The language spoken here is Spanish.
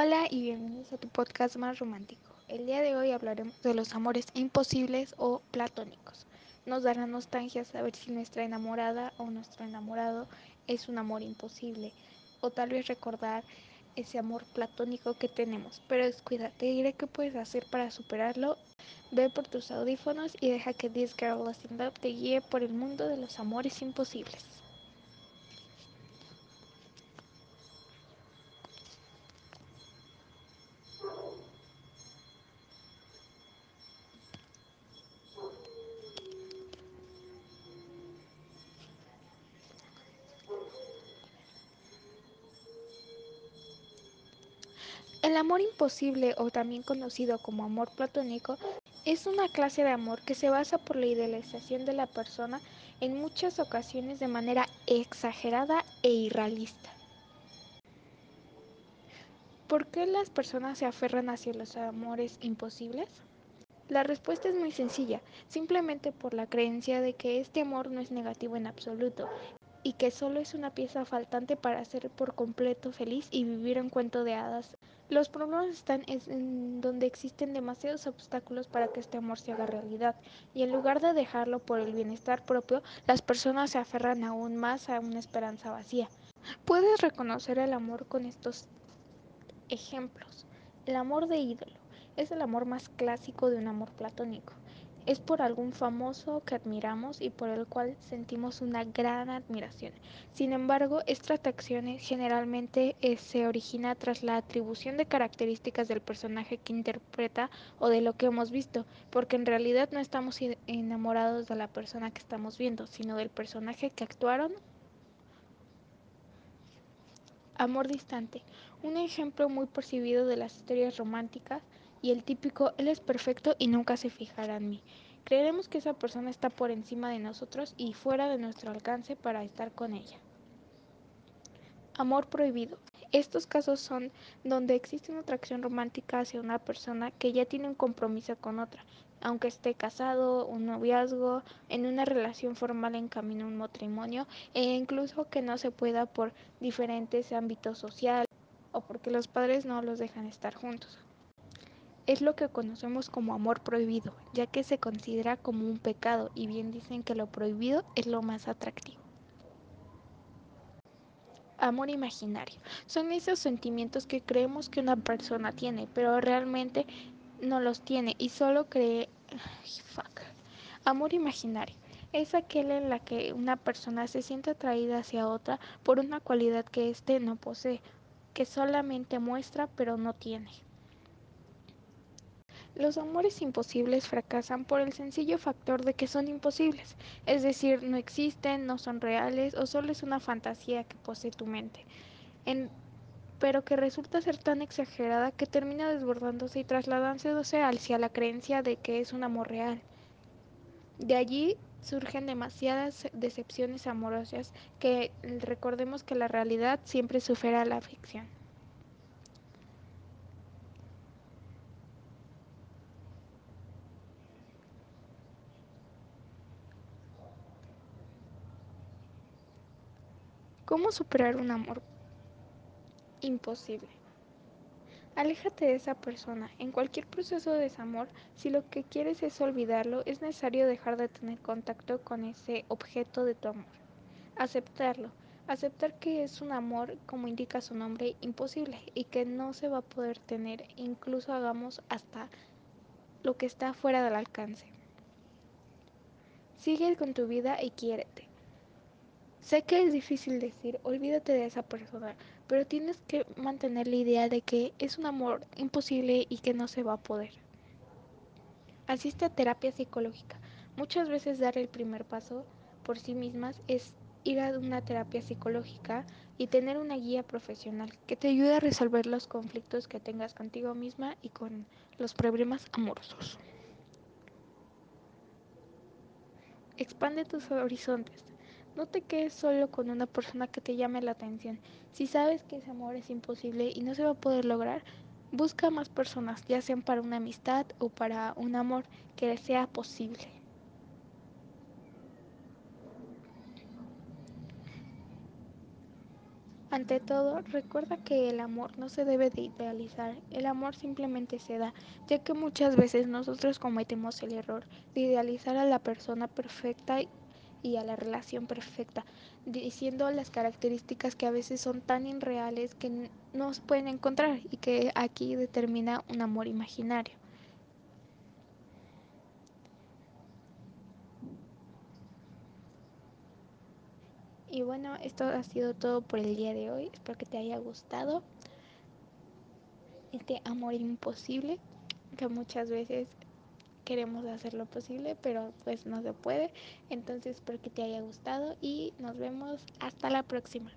Hola y bienvenidos a tu podcast más romántico. El día de hoy hablaremos de los amores imposibles o platónicos. Nos dará nostalgia saber si nuestra enamorada o nuestro enamorado es un amor imposible o tal vez recordar ese amor platónico que tenemos. Pero descuida, te diré qué puedes hacer para superarlo. Ve por tus audífonos y deja que This Girl Lost in Love te guíe por el mundo de los amores imposibles. El amor imposible, o también conocido como amor platónico, es una clase de amor que se basa por la idealización de la persona en muchas ocasiones de manera exagerada e irrealista. ¿Por qué las personas se aferran hacia los amores imposibles? La respuesta es muy sencilla, simplemente por la creencia de que este amor no es negativo en absoluto y que solo es una pieza faltante para ser por completo feliz y vivir un cuento de hadas los problemas están en donde existen demasiados obstáculos para que este amor se haga realidad y en lugar de dejarlo por el bienestar propio, las personas se aferran aún más a una esperanza vacía. Puedes reconocer el amor con estos ejemplos. El amor de ídolo es el amor más clásico de un amor platónico es por algún famoso que admiramos y por el cual sentimos una gran admiración. Sin embargo, esta atracción generalmente eh, se origina tras la atribución de características del personaje que interpreta o de lo que hemos visto, porque en realidad no estamos enamorados de la persona que estamos viendo, sino del personaje que actuaron Amor distante, un ejemplo muy percibido de las historias románticas y el típico él es perfecto y nunca se fijará en mí. Creeremos que esa persona está por encima de nosotros y fuera de nuestro alcance para estar con ella. Amor prohibido. Estos casos son donde existe una atracción romántica hacia una persona que ya tiene un compromiso con otra, aunque esté casado, un noviazgo, en una relación formal en camino a un matrimonio e incluso que no se pueda por diferentes ámbitos sociales o porque los padres no los dejan estar juntos. Es lo que conocemos como amor prohibido, ya que se considera como un pecado y bien dicen que lo prohibido es lo más atractivo. Amor imaginario. Son esos sentimientos que creemos que una persona tiene, pero realmente no los tiene y solo cree... Fuck. Amor imaginario. Es aquel en la que una persona se siente atraída hacia otra por una cualidad que éste no posee, que solamente muestra pero no tiene. Los amores imposibles fracasan por el sencillo factor de que son imposibles, es decir, no existen, no son reales o solo es una fantasía que posee tu mente. En, pero que resulta ser tan exagerada que termina desbordándose y trasladándose hacia la creencia de que es un amor real. De allí surgen demasiadas decepciones amorosas que recordemos que la realidad siempre supera la ficción. ¿Cómo superar un amor imposible? Aléjate de esa persona. En cualquier proceso de desamor, si lo que quieres es olvidarlo, es necesario dejar de tener contacto con ese objeto de tu amor. Aceptarlo. Aceptar que es un amor, como indica su nombre, imposible y que no se va a poder tener, incluso hagamos hasta lo que está fuera del alcance. Sigue con tu vida y quiérete. Sé que es difícil decir, olvídate de esa persona, pero tienes que mantener la idea de que es un amor imposible y que no se va a poder. Asiste a terapia psicológica. Muchas veces dar el primer paso por sí mismas es ir a una terapia psicológica y tener una guía profesional que te ayude a resolver los conflictos que tengas contigo misma y con los problemas amorosos. Expande tus horizontes. No te quedes solo con una persona que te llame la atención. Si sabes que ese amor es imposible y no se va a poder lograr, busca más personas, ya sean para una amistad o para un amor que sea posible. Ante todo, recuerda que el amor no se debe de idealizar, el amor simplemente se da, ya que muchas veces nosotros cometemos el error de idealizar a la persona perfecta y a la relación perfecta, diciendo las características que a veces son tan irreales que no se pueden encontrar y que aquí determina un amor imaginario. Y bueno, esto ha sido todo por el día de hoy. Espero que te haya gustado este amor imposible que muchas veces queremos hacer lo posible, pero pues no se puede. Entonces espero que te haya gustado y nos vemos hasta la próxima.